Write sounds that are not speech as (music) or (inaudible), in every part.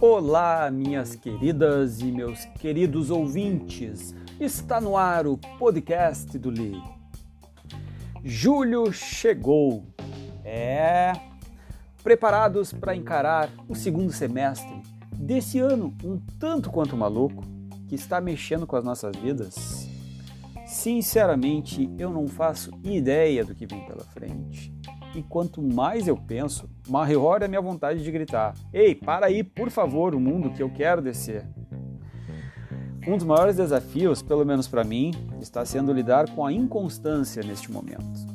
Olá, minhas queridas e meus queridos ouvintes. Está no ar o podcast do Li. Julho chegou. É. Preparados para encarar o segundo semestre desse ano um tanto quanto maluco que está mexendo com as nossas vidas? Sinceramente, eu não faço ideia do que vem pela frente. E quanto mais eu penso, maior é a minha vontade de gritar: Ei, para aí, por favor, o mundo que eu quero descer. Um dos maiores desafios, pelo menos para mim, está sendo lidar com a inconstância neste momento.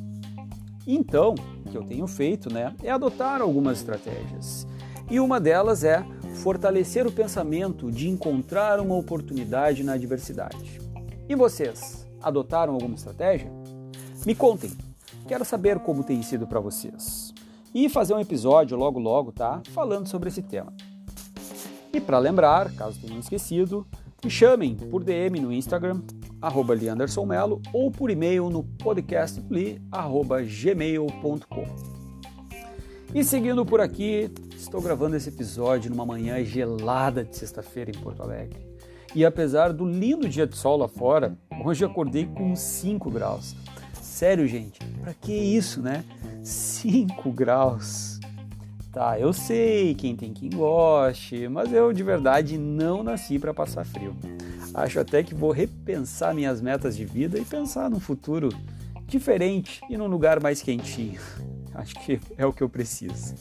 Então, o que eu tenho feito né, é adotar algumas estratégias. E uma delas é fortalecer o pensamento de encontrar uma oportunidade na adversidade. E vocês, adotaram alguma estratégia? Me contem, quero saber como tem sido para vocês. E fazer um episódio logo logo, tá? Falando sobre esse tema. E para lembrar, caso tenham esquecido, me chamem por DM no Instagram, arroba Melo, ou por e-mail no podcastpli.gmail.com. E seguindo por aqui, estou gravando esse episódio numa manhã gelada de sexta-feira em Porto Alegre. E apesar do lindo dia de sol lá fora, hoje acordei com 5 graus. Sério, gente, pra que isso, né? 5 graus. Tá, eu sei, quem tem quem goste, mas eu de verdade não nasci para passar frio. Acho até que vou repensar minhas metas de vida e pensar num futuro diferente e num lugar mais quentinho. (laughs) Acho que é o que eu preciso.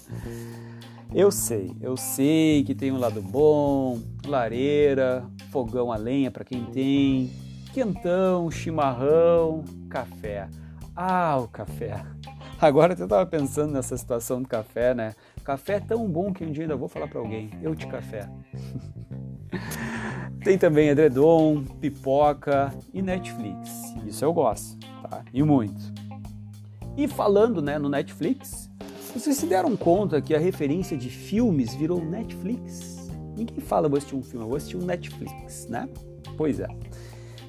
Eu sei, eu sei que tem um lado bom, lareira, fogão a lenha para quem tem, quentão, chimarrão, café. Ah, o café. (laughs) Agora eu estava pensando nessa situação do café, né? Café é tão bom que um dia ainda vou falar para alguém, eu te café. (laughs) tem também edredom, pipoca e Netflix. Isso eu gosto, tá? E muito. E falando, né, no Netflix, vocês se deram conta que a referência de filmes virou Netflix? Ninguém fala vou assistir um filme, eu vou assistir um Netflix, né? Pois é.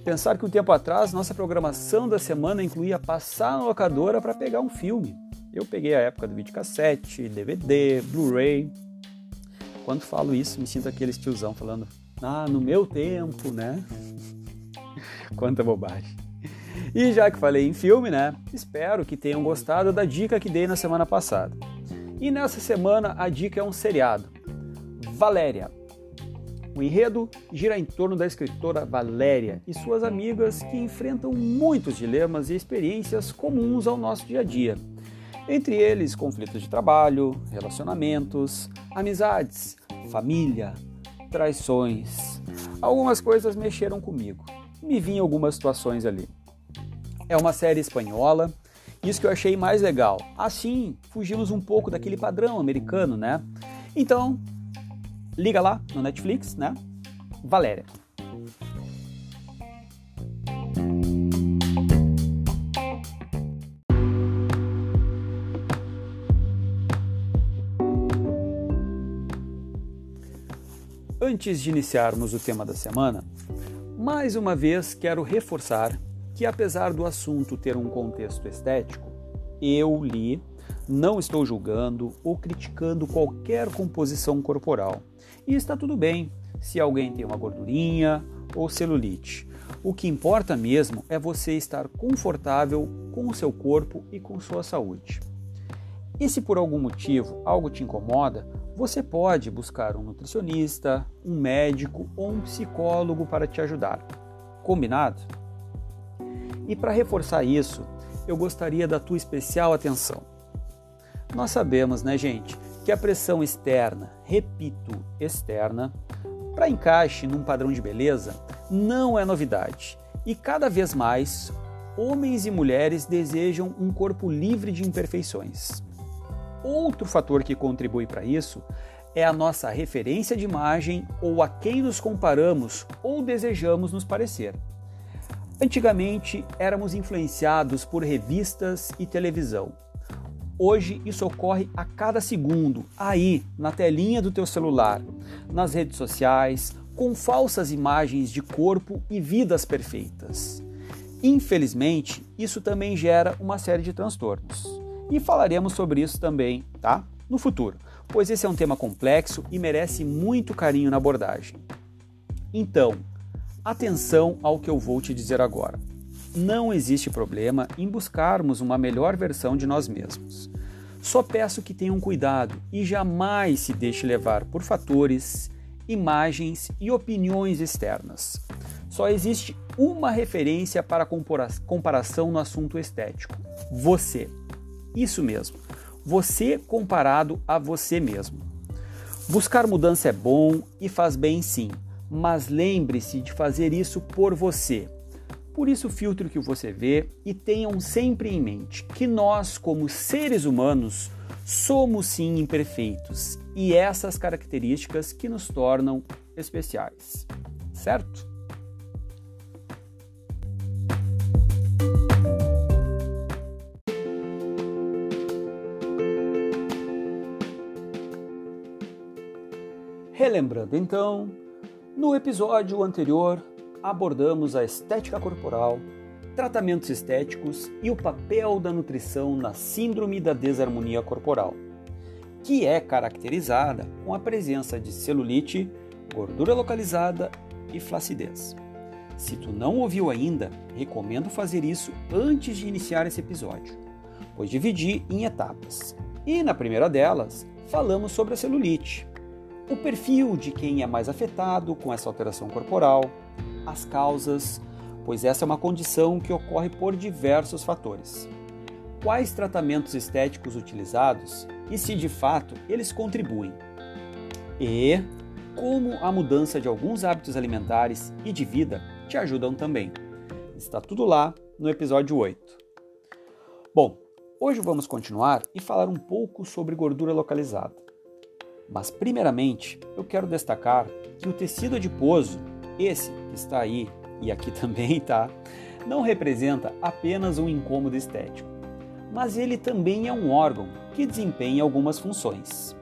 Pensar que um tempo atrás nossa programação da semana incluía passar na locadora para pegar um filme. Eu peguei a época do videocassete, DVD, Blu-ray. Quando falo isso, me sinto aquele tiozão falando: "Ah, no meu tempo, né?" (laughs) Quanta bobagem. E já que falei em filme, né? Espero que tenham gostado da dica que dei na semana passada. E nessa semana a dica é um seriado. Valéria. O enredo gira em torno da escritora Valéria e suas amigas que enfrentam muitos dilemas e experiências comuns ao nosso dia a dia. Entre eles, conflitos de trabalho, relacionamentos, amizades, família, traições. Algumas coisas mexeram comigo. Me vi em algumas situações ali. É uma série espanhola. Isso que eu achei mais legal. Assim, fugimos um pouco daquele padrão americano, né? Então, liga lá no Netflix, né? Valéria. Antes de iniciarmos o tema da semana, mais uma vez quero reforçar que, apesar do assunto ter um contexto estético, eu li, não estou julgando ou criticando qualquer composição corporal. E está tudo bem se alguém tem uma gordurinha ou celulite. O que importa mesmo é você estar confortável com o seu corpo e com sua saúde. E se por algum motivo algo te incomoda, você pode buscar um nutricionista, um médico ou um psicólogo para te ajudar. Combinado? E para reforçar isso, eu gostaria da tua especial atenção. Nós sabemos, né, gente, que a pressão externa, repito, externa, para encaixe num padrão de beleza, não é novidade. E cada vez mais, homens e mulheres desejam um corpo livre de imperfeições. Outro fator que contribui para isso é a nossa referência de imagem ou a quem nos comparamos ou desejamos nos parecer. Antigamente éramos influenciados por revistas e televisão. Hoje isso ocorre a cada segundo, aí, na telinha do teu celular, nas redes sociais, com falsas imagens de corpo e vidas perfeitas. Infelizmente, isso também gera uma série de transtornos. E falaremos sobre isso também, tá? No futuro, pois esse é um tema complexo e merece muito carinho na abordagem. Então, atenção ao que eu vou te dizer agora. Não existe problema em buscarmos uma melhor versão de nós mesmos. Só peço que tenham cuidado e jamais se deixe levar por fatores, imagens e opiniões externas. Só existe uma referência para comparação no assunto estético: você. Isso mesmo, você comparado a você mesmo. Buscar mudança é bom e faz bem sim, mas lembre-se de fazer isso por você. Por isso, filtre o que você vê e tenham sempre em mente que nós, como seres humanos, somos sim imperfeitos. E essas características que nos tornam especiais, certo? Relembrando então, no episódio anterior abordamos a estética corporal, tratamentos estéticos e o papel da nutrição na síndrome da desarmonia corporal, que é caracterizada com a presença de celulite, gordura localizada e flacidez. Se tu não ouviu ainda, recomendo fazer isso antes de iniciar esse episódio, pois dividi em etapas. E na primeira delas, falamos sobre a celulite, o perfil de quem é mais afetado com essa alteração corporal, as causas, pois essa é uma condição que ocorre por diversos fatores. Quais tratamentos estéticos utilizados e se de fato eles contribuem. E como a mudança de alguns hábitos alimentares e de vida te ajudam também. Está tudo lá no episódio 8. Bom, hoje vamos continuar e falar um pouco sobre gordura localizada. Mas, primeiramente, eu quero destacar que o tecido adiposo esse que está aí e aqui (laughs) também tá, não representa apenas um incômodo estético, mas ele também é um órgão que desempenha algumas funções.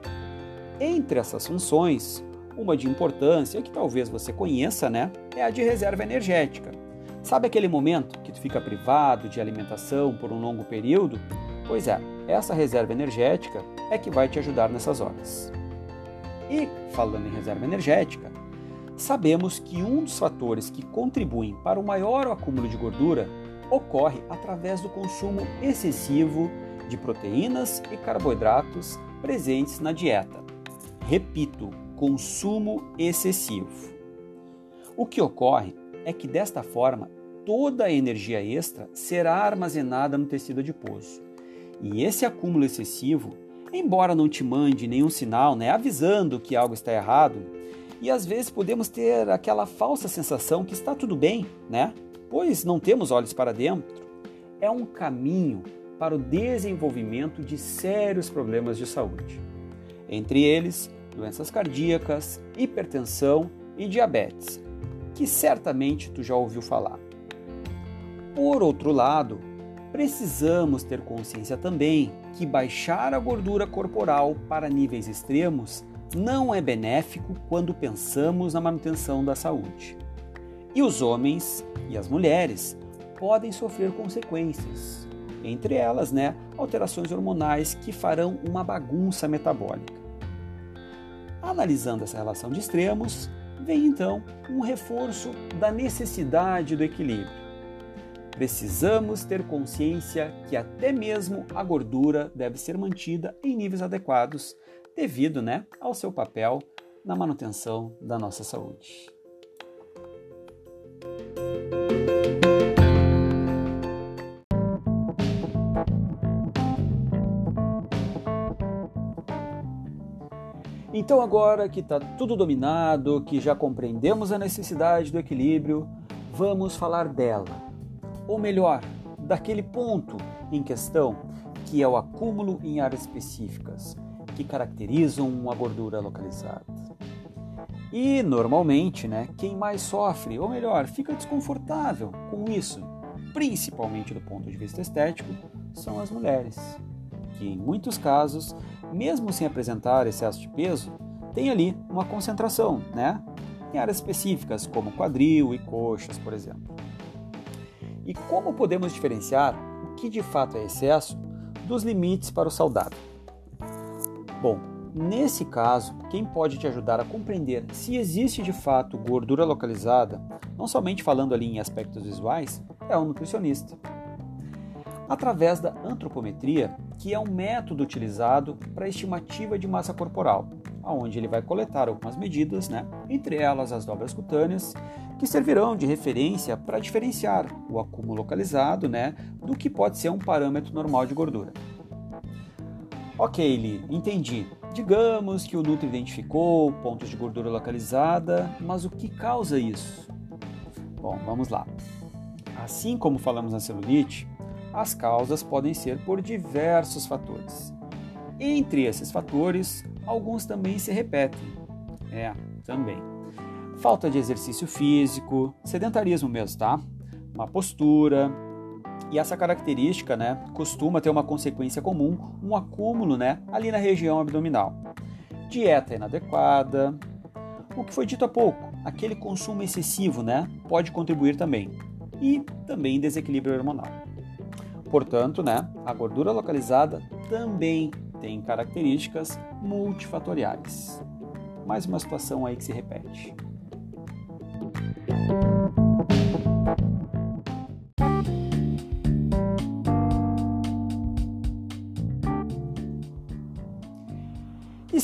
Entre essas funções, uma de importância que talvez você conheça, né, é a de reserva energética. Sabe aquele momento que tu fica privado de alimentação por um longo período? Pois é, essa reserva energética é que vai te ajudar nessas horas. E falando em reserva energética, Sabemos que um dos fatores que contribuem para o maior acúmulo de gordura ocorre através do consumo excessivo de proteínas e carboidratos presentes na dieta. Repito, consumo excessivo. O que ocorre é que desta forma toda a energia extra será armazenada no tecido adiposo. E esse acúmulo excessivo, embora não te mande nenhum sinal, né, avisando que algo está errado, e às vezes podemos ter aquela falsa sensação que está tudo bem, né? Pois não temos olhos para dentro. É um caminho para o desenvolvimento de sérios problemas de saúde. Entre eles, doenças cardíacas, hipertensão e diabetes, que certamente tu já ouviu falar. Por outro lado, precisamos ter consciência também que baixar a gordura corporal para níveis extremos não é benéfico quando pensamos na manutenção da saúde. E os homens e as mulheres podem sofrer consequências, entre elas, né, alterações hormonais que farão uma bagunça metabólica. Analisando essa relação de extremos, vem então um reforço da necessidade do equilíbrio. Precisamos ter consciência que até mesmo a gordura deve ser mantida em níveis adequados devido né, ao seu papel na manutenção da nossa saúde. Então, agora que está tudo dominado, que já compreendemos a necessidade do equilíbrio, vamos falar dela. Ou melhor, daquele ponto em questão que é o acúmulo em áreas específicas, que caracterizam uma gordura localizada. E normalmente, né, quem mais sofre, ou melhor, fica desconfortável com isso, principalmente do ponto de vista estético, são as mulheres, que em muitos casos, mesmo sem apresentar excesso de peso, tem ali uma concentração, né, em áreas específicas como quadril e coxas, por exemplo. E como podemos diferenciar o que de fato é excesso dos limites para o saudável. Bom, nesse caso, quem pode te ajudar a compreender se existe de fato gordura localizada, não somente falando ali em aspectos visuais, é o nutricionista. Através da antropometria, que é um método utilizado para estimativa de massa corporal, onde ele vai coletar algumas medidas, né, entre elas as dobras cutâneas, que servirão de referência para diferenciar o acúmulo localizado né, do que pode ser um parâmetro normal de gordura. Ok, Li, entendi. Digamos que o Nutri identificou pontos de gordura localizada, mas o que causa isso? Bom, vamos lá. Assim como falamos na celulite, as causas podem ser por diversos fatores. Entre esses fatores, alguns também se repetem. É, também. Falta de exercício físico, sedentarismo mesmo, tá? Uma postura. E essa característica, né, costuma ter uma consequência comum, um acúmulo, né, ali na região abdominal. Dieta inadequada. O que foi dito há pouco, aquele consumo excessivo, né, pode contribuir também. E também desequilíbrio hormonal. Portanto, né, a gordura localizada também tem características multifatoriais. Mais uma situação aí que se repete.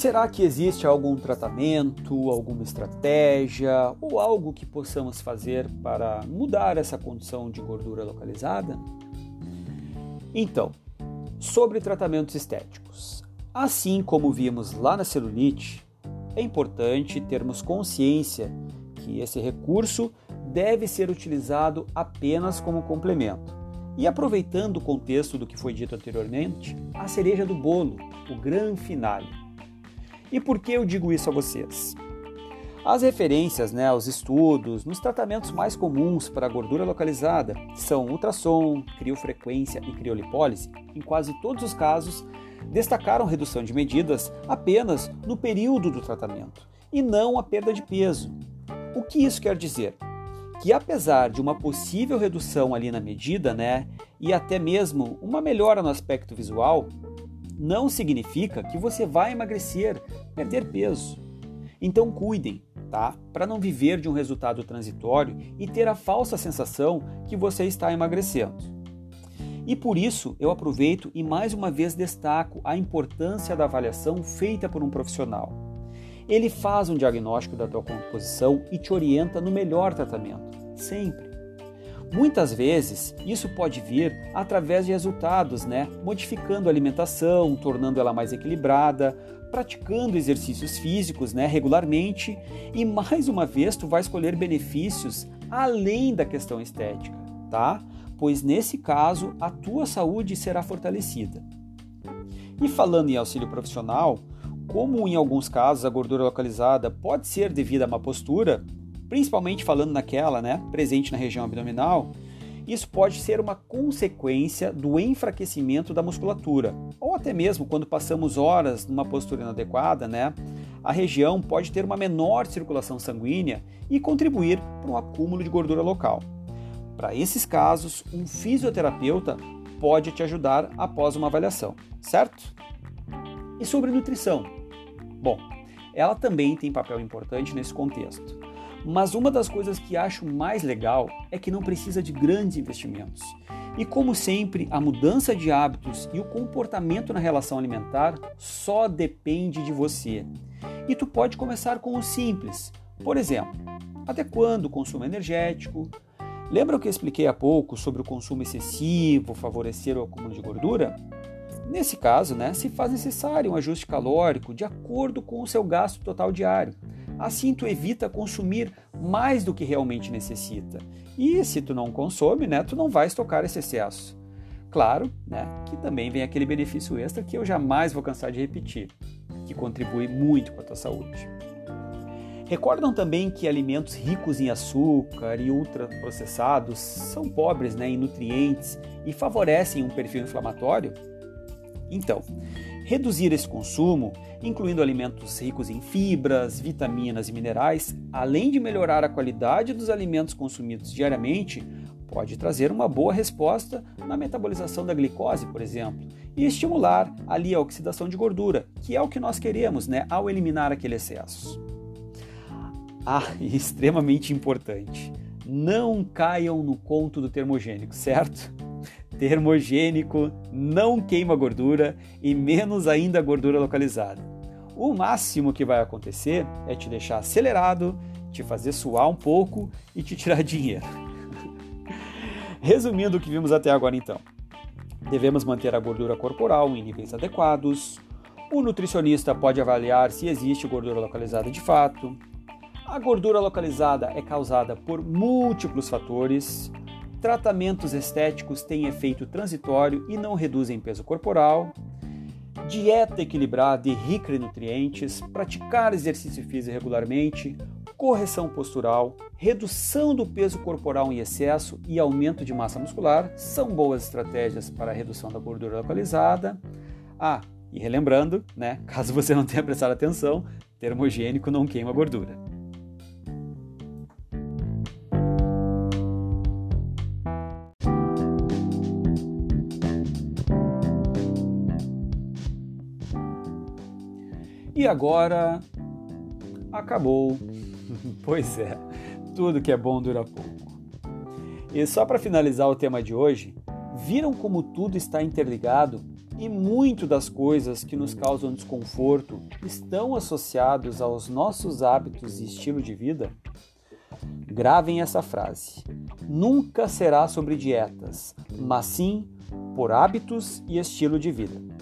Será que existe algum tratamento, alguma estratégia ou algo que possamos fazer para mudar essa condição de gordura localizada? Então, sobre tratamentos estéticos. Assim como vimos lá na celulite, é importante termos consciência que esse recurso deve ser utilizado apenas como complemento. E aproveitando o contexto do que foi dito anteriormente, a cereja do bolo, o grande finale. E por que eu digo isso a vocês? As referências né, aos estudos nos tratamentos mais comuns para a gordura localizada são ultrassom, criofrequência e criolipólise. Em quase todos os casos, destacaram redução de medidas apenas no período do tratamento e não a perda de peso. O que isso quer dizer? Que apesar de uma possível redução ali na medida, né, e até mesmo uma melhora no aspecto visual, não significa que você vai emagrecer, perder peso. Então cuidem, tá? Para não viver de um resultado transitório e ter a falsa sensação que você está emagrecendo. E por isso eu aproveito e mais uma vez destaco a importância da avaliação feita por um profissional. Ele faz um diagnóstico da tua composição e te orienta no melhor tratamento, sempre. Muitas vezes isso pode vir através de resultados, né? Modificando a alimentação, tornando ela mais equilibrada, praticando exercícios físicos né, regularmente e mais uma vez tu vai escolher benefícios além da questão estética, tá? Pois nesse caso a tua saúde será fortalecida. E falando em auxílio profissional, como em alguns casos a gordura localizada pode ser devida a uma postura, principalmente falando naquela, né, presente na região abdominal, isso pode ser uma consequência do enfraquecimento da musculatura, ou até mesmo quando passamos horas numa postura inadequada, né? A região pode ter uma menor circulação sanguínea e contribuir para um acúmulo de gordura local. Para esses casos, um fisioterapeuta pode te ajudar após uma avaliação, certo? E sobre nutrição? Bom, ela também tem papel importante nesse contexto. Mas uma das coisas que acho mais legal é que não precisa de grandes investimentos. E como sempre, a mudança de hábitos e o comportamento na relação alimentar só depende de você. E tu pode começar com o simples. Por exemplo, adequando o consumo energético. Lembra o que eu expliquei há pouco sobre o consumo excessivo favorecer o acúmulo de gordura? Nesse caso, né, se faz necessário um ajuste calórico de acordo com o seu gasto total diário. Assim tu evita consumir mais do que realmente necessita. E se tu não consome, né, tu não vai estocar esse excesso. Claro, né, que também vem aquele benefício extra que eu jamais vou cansar de repetir, que contribui muito com a tua saúde. Recordam também que alimentos ricos em açúcar e ultraprocessados são pobres né, em nutrientes e favorecem um perfil inflamatório? Então, reduzir esse consumo, incluindo alimentos ricos em fibras, vitaminas e minerais, além de melhorar a qualidade dos alimentos consumidos diariamente, pode trazer uma boa resposta na metabolização da glicose, por exemplo, e estimular ali a oxidação de gordura, que é o que nós queremos, né, ao eliminar aquele excesso. Ah, (laughs) e extremamente importante, não caiam no conto do termogênico, certo? Termogênico não queima gordura e menos ainda gordura localizada. O máximo que vai acontecer é te deixar acelerado, te fazer suar um pouco e te tirar (laughs) dinheiro. Resumindo o que vimos até agora, então. Devemos manter a gordura corporal em níveis adequados. O nutricionista pode avaliar se existe gordura localizada de fato. A gordura localizada é causada por múltiplos fatores. Tratamentos estéticos têm efeito transitório e não reduzem peso corporal. Dieta equilibrada e rica em nutrientes, praticar exercício físico regularmente, correção postural, redução do peso corporal em excesso e aumento de massa muscular são boas estratégias para a redução da gordura localizada. Ah, e relembrando, né, (laughs) caso você não tenha prestado atenção, termogênico não queima gordura. E agora acabou (laughs) pois é, tudo que é bom dura pouco. E só para finalizar o tema de hoje, viram como tudo está interligado e muito das coisas que nos causam desconforto estão associados aos nossos hábitos e estilo de vida? Gravem essa frase. Nunca será sobre dietas, mas sim por hábitos e estilo de vida.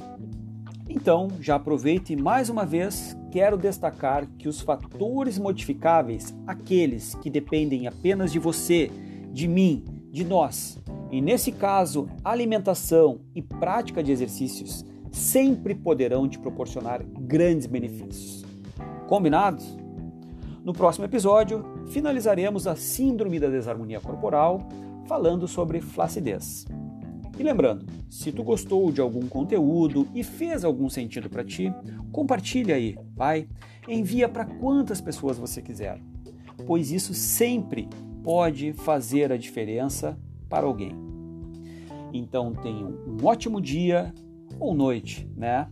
Então, já aproveite mais uma vez, quero destacar que os fatores modificáveis, aqueles que dependem apenas de você, de mim, de nós, e nesse caso, alimentação e prática de exercícios, sempre poderão te proporcionar grandes benefícios. Combinados? No próximo episódio, finalizaremos a Síndrome da Desarmonia Corporal, falando sobre flacidez. E lembrando, se tu gostou de algum conteúdo e fez algum sentido para ti, compartilha aí, vai, envia para quantas pessoas você quiser, pois isso sempre pode fazer a diferença para alguém. Então tenham um ótimo dia ou noite, né?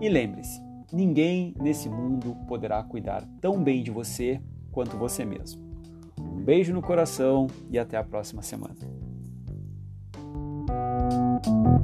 E lembre-se, ninguém nesse mundo poderá cuidar tão bem de você quanto você mesmo. Um beijo no coração e até a próxima semana. Thank you.